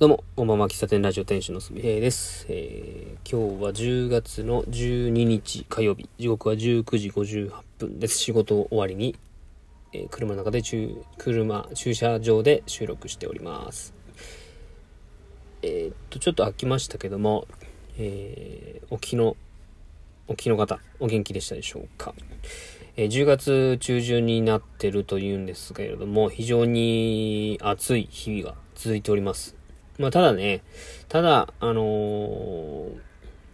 どうも、こんばんは、喫茶店ラジオ店主のすみへいです、えー今日は10月の12日火曜日、時刻は19時58分です。仕事終わりに、えー車の中で駐、車、駐車場で収録しております。えーっと、ちょっと飽きましたけども、えーおきの、おきの方、お元気でしたでしょうか。えー10月中旬になってるというんですけれども、非常に暑い日々が続いております。まあ、ただね、ただ、あのー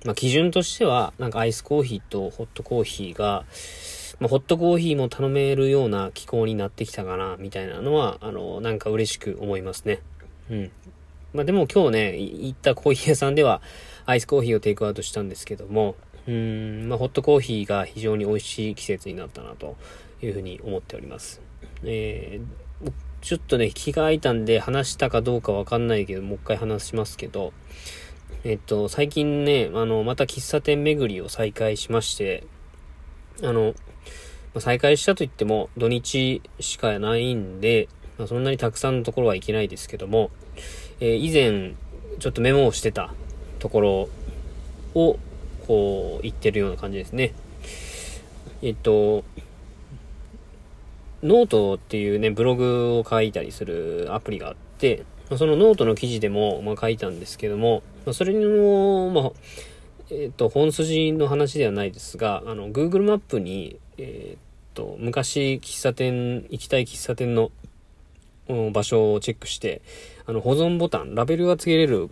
まあ、基準としては、なんかアイスコーヒーとホットコーヒーが、まあ、ホットコーヒーも頼めるような気候になってきたかな、みたいなのは、あのーなんか嬉しく思いますね。うん。まあ、でも今日ね、行ったコーヒー屋さんでは、アイスコーヒーをテイクアウトしたんですけども、うん、まあ、ホットコーヒーが非常に美味しい季節になったな、というふうに思っております。えーちょっとね、気が空いたんで話したかどうかわかんないけど、もう一回話しますけど、えっと、最近ね、あの、また喫茶店巡りを再開しまして、あの、ま再開したと言っても土日しかないんで、まあ、そんなにたくさんのところは行けないですけども、えー以前、ちょっとメモをしてたところを、こう、行ってるような感じですね。えっと、ノートっていうね、ブログを書いたりするアプリがあって、まそのノートの記事でも、まあ、書いたんですけども、ま、それの、まあ、えっ、と、本筋の話ではないですが、あの、Google マップに、えっ、と、昔、喫茶店、行きたい喫茶店の場所をチェックして、あの、保存ボタン、ラベルが付けれる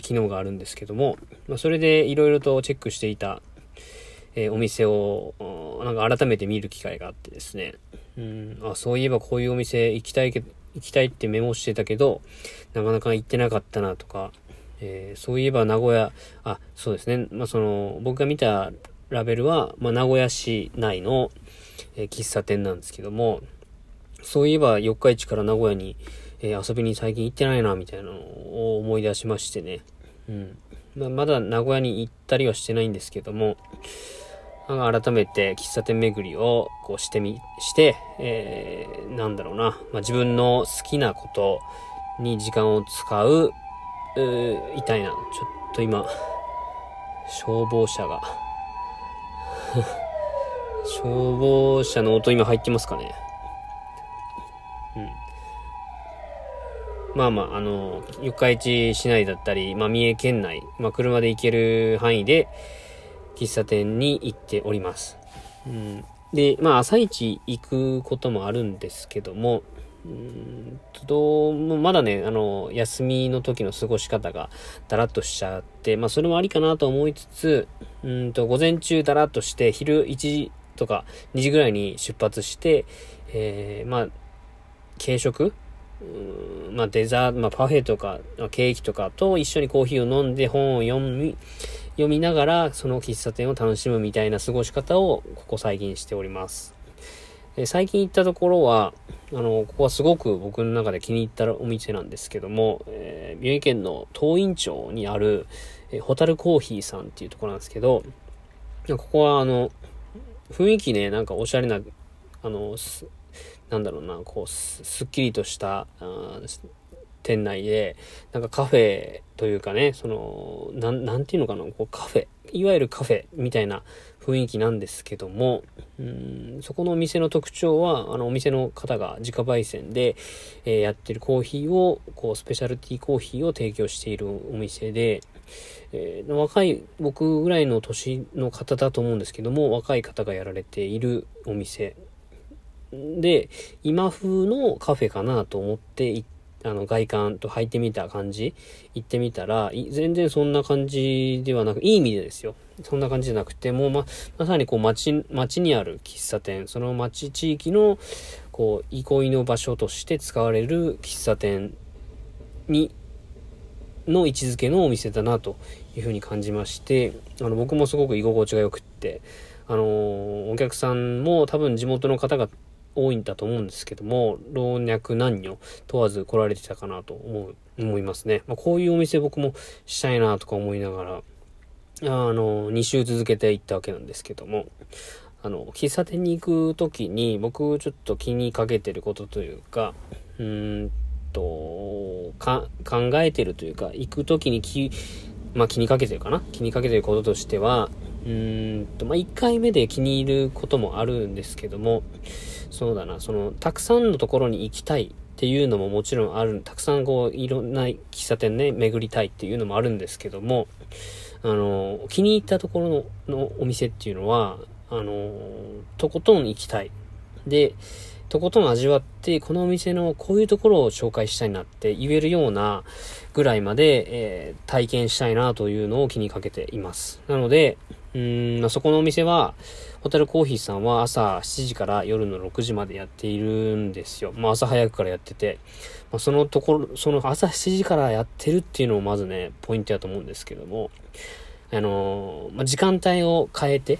機能があるんですけども、まあ、それでいろいろとチェックしていた、えーお店を、なんか改めて見る機会があってですね、うん、あ、そういえばこういうお店行きたいけ行きたいってメモしてたけど、なかなか行ってなかったなとか、えーそういえば名古屋、あ、そうですね、まあ、その、僕が見たラベルは、まあ、名古屋市内の、えー喫茶店なんですけども、そういえば四日市から名古屋に、えー遊びに最近行ってないな、みたいなのを思い出しましてね。うん。まあ、まだ名古屋に行ったりはしてないんですけども、改めて喫茶店巡りをこうしてみ、して、えー、なんだろうな、まあ、自分の好きなことに時間を使う、うーいな。ちょっと今、消防車が、消防車の音今入ってますかね。うん。まあまあ、あの、四日市市内だったり、まあ、三重県内、まあ、車で行ける範囲で、喫茶店に行っております。うん、で、まあ、朝一行くこともあるんですけども、うーんとどうもまだね、あの、休みの時の過ごし方がだらっとしちゃって、まあ、それもありかなと思いつつ、うーんと、午前中だらっとして、昼1時とか2時ぐらいに出発して、えー、まあ、軽食うーんまあ、デザート、まあ、パフェとか、まあケーキとかと一緒にコーヒーを飲んで本を読み、読みながら、その喫茶店を楽しむみたいな過ごし方を、ここ最近しております。え最近行ったところは、あの、ここはすごく僕の中で気に入ったお店なんですけども、えー、三重県の東院町にある、えーホタルコーヒーさんっていうところなんですけど、ここはあの、雰囲気ね、なんかおしゃれな、あの、すなんだろうな、こう、すすっきりとした、あ店内で、なんかカフェというかね、その、なん、なんていうのかな、こうカフェ、いわゆるカフェみたいな雰囲気なんですけども、うん、そこのお店の特徴は、あの、お店の方が自家焙煎で、えーやってるコーヒーを、こう、スペシャルティーコーヒーを提供しているお店で、えー若い、僕ぐらいの年の方だと思うんですけども、若い方がやられているお店で、今風のカフェかなと思っていあの、外観と入ってみた感じ、行ってみたら、全然そんな感じではなく、いい意味でですよ。そんな感じじゃなくて、もうま、まさにこう街、街にある喫茶店、その街地域の、こう、憩いの場所として使われる喫茶店に、の位置づけのお店だなというふうに感じまして、あの、僕もすごく居心地が良くって、あのお客さんも多分地元の方が多いんだと思うんですけども、老若男女問わず来られてたかなと思う、思いますね。まあ、こういうお店僕もしたいなとか思いながら、あの、2週続けて行ったわけなんですけども、あの、喫茶店に行くときに僕ちょっと気にかけてることというか、うーんと、考えてるというか、行く時に気、まあ気にかけてるかな？気にかけてることとしては、うーんと、まあ1回目で気に入ることもあるんですけども、そうだな、その、たくさんのところに行きたいっていうのももちろんある、たくさんこう、いろんな喫茶店ね、巡りたいっていうのもあるんですけども、あの、気に入ったところののお店っていうのは、あの、とことん行きたい。で、とことん味わって、このお店のこういうところを紹介したいなって言えるようなぐらいまで、えー、体験したいなというのを気にかけています。なので、うん、そこのお店は、ホタルコーヒーさんは朝7時から夜の6時までやっているんですよ。まあ、朝早くからやってて、まあ、そのところ、その朝7時からやってるっていうのもまずね、ポイントだと思うんですけども、あの、まあ、時間帯を変えて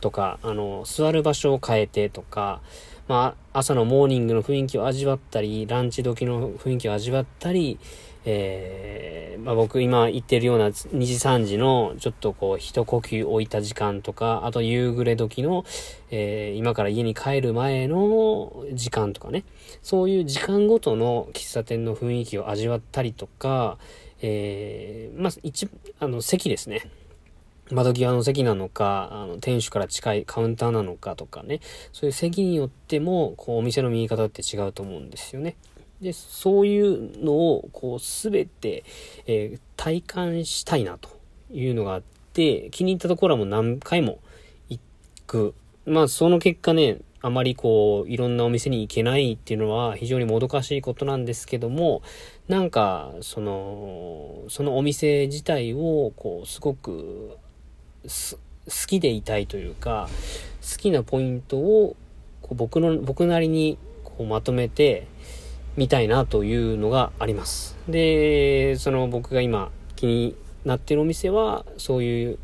とか、あの、座る場所を変えてとか、まあ、朝のモーニングの雰囲気を味わったり、ランチ時の雰囲気を味わったり、えー、まあ、僕今言ってるような2時3時のちょっとこう一呼吸置いた時間とか、あと夕暮れ時の、えー、今から家に帰る前の時間とかね、そういう時間ごとの喫茶店の雰囲気を味わったりとか、えー、まあ、一、あの、席ですね。窓際の席なのか、あの、店主から近いカウンターなのかとかね、そういう席によっても、こう、お店の見え方って違うと思うんですよね。で、そういうのを、こう、すべて、えー、体感したいなというのがあって、気に入ったところはもう何回も行く。まあ、その結果ね、あまりこう、いろんなお店に行けないっていうのは非常にもどかしいことなんですけども、なんか、その、そのお店自体を、こう、すごく好きでいたいというか、好きなポイントをこう僕の、僕なりにこうまとめてみたいなというのがあります。で、その僕が今気になってるお店は、そういう、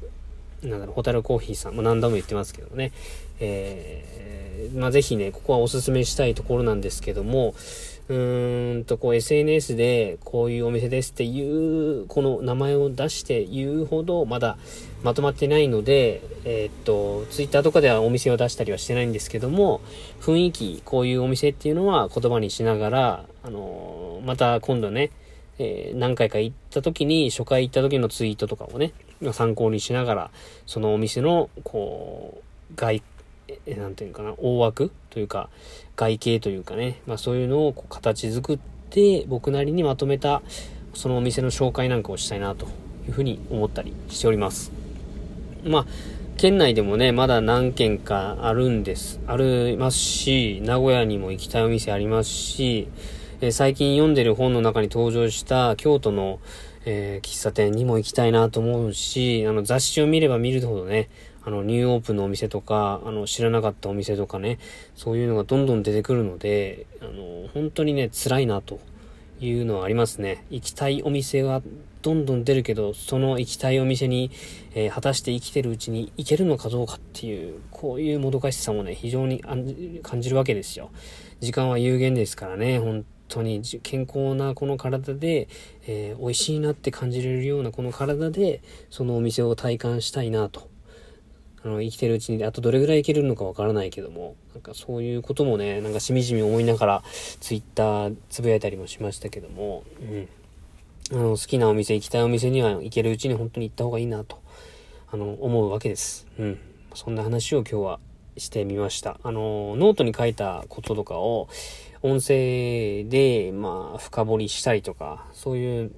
なんだろう、ホタルコーヒーさん、まあ、何度も言ってますけどね、えー、まあ、ぜひね、ここはおすすめしたいところなんですけども、うーんと、こう SNS でこういうお店ですっていう、この名前を出して言うほどまだまとまってないので、えー、っと、Twitter とかではお店を出したりはしてないんですけども、雰囲気、こういうお店っていうのは言葉にしながら、あのまた今度ね、えー、何回か行った時に、初回行った時のツイートとかをね、参考にしながら、そのお店の、こう、外えなんていうかな、大枠というか、外形というかね、まあそういうのをこう形作って、僕なりにまとめた、そのお店の紹介なんかをしたいなというふうに思ったりしております。まあ、県内でもね、まだ何軒かあるんです。ありますし、名古屋にも行きたいお店ありますし、え、最近読んでる本の中に登場した京都の、えー、喫茶店にも行きたいなと思うし、あの雑誌を見れば見るほどね、あの、ニューオープンのお店とか、あの、知らなかったお店とかね、そういうのがどんどん出てくるので、あの、本当にね、辛いなというのはありますね。行きたいお店がどんどん出るけど、その行きたいお店に、えー、果たして生きてるうちに行けるのかどうかっていう、こういうもどかしさもね、非常に感じるわけですよ。時間は有限ですからね、本当に健康なこの体で、えー、美味しいなって感じれるようなこの体で、そのお店を体感したいなとあの、生きてるうちに、あとどれぐらいいけるのかわからないけども、なんかそういうこともね、なんかしみじみ思いながら、ツイッターつぶやいたりもしましたけども、うん。あの、好きなお店、行きたいお店には行けるうちに本当に行った方がいいなと、あの、思うわけです。うん。そんな話を今日はしてみました。あの、ノートに書いたこととかを、音声で、まあ、深掘りしたりとか、そういう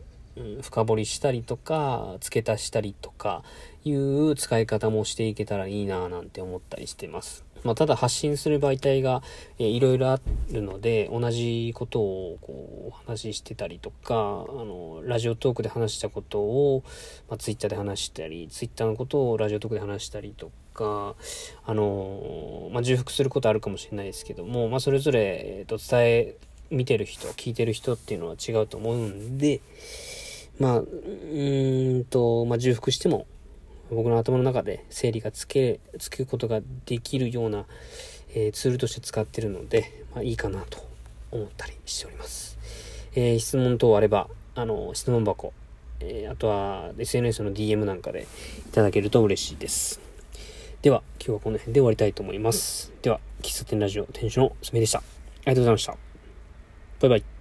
深掘りしたりとか、付け足したりとかいう使い方もしていけたらいいななんて思ったりしてます。まあ、ただ発信する媒体が、いろいろあるので、同じことをこうお話ししてたりとか、あの、ラジオトークで話したことを、まあ、ツイッターで話したり、ツイッターのことをラジオトークで話したりとか、あの、まあ、重複することあるかもしれないですけども、まあ、それぞれ、えっと、伝え、見てる人、聞いてる人っていうのは違うと思うんで、まあ、うんと、まあ、重複しても、僕の頭の中で整理がつけ、つくことができるような、えー、ツールとして使ってるので、まあ、いいかなと思ったりしております。えー、質問等あれば、あの、質問箱、えー、あとは SNS の DM なんかでいただけると嬉しいです。では、今日はこの辺で終わりたいと思います。では、喫茶店ラジオ店主のすみでした。ありがとうございました。バイバイ。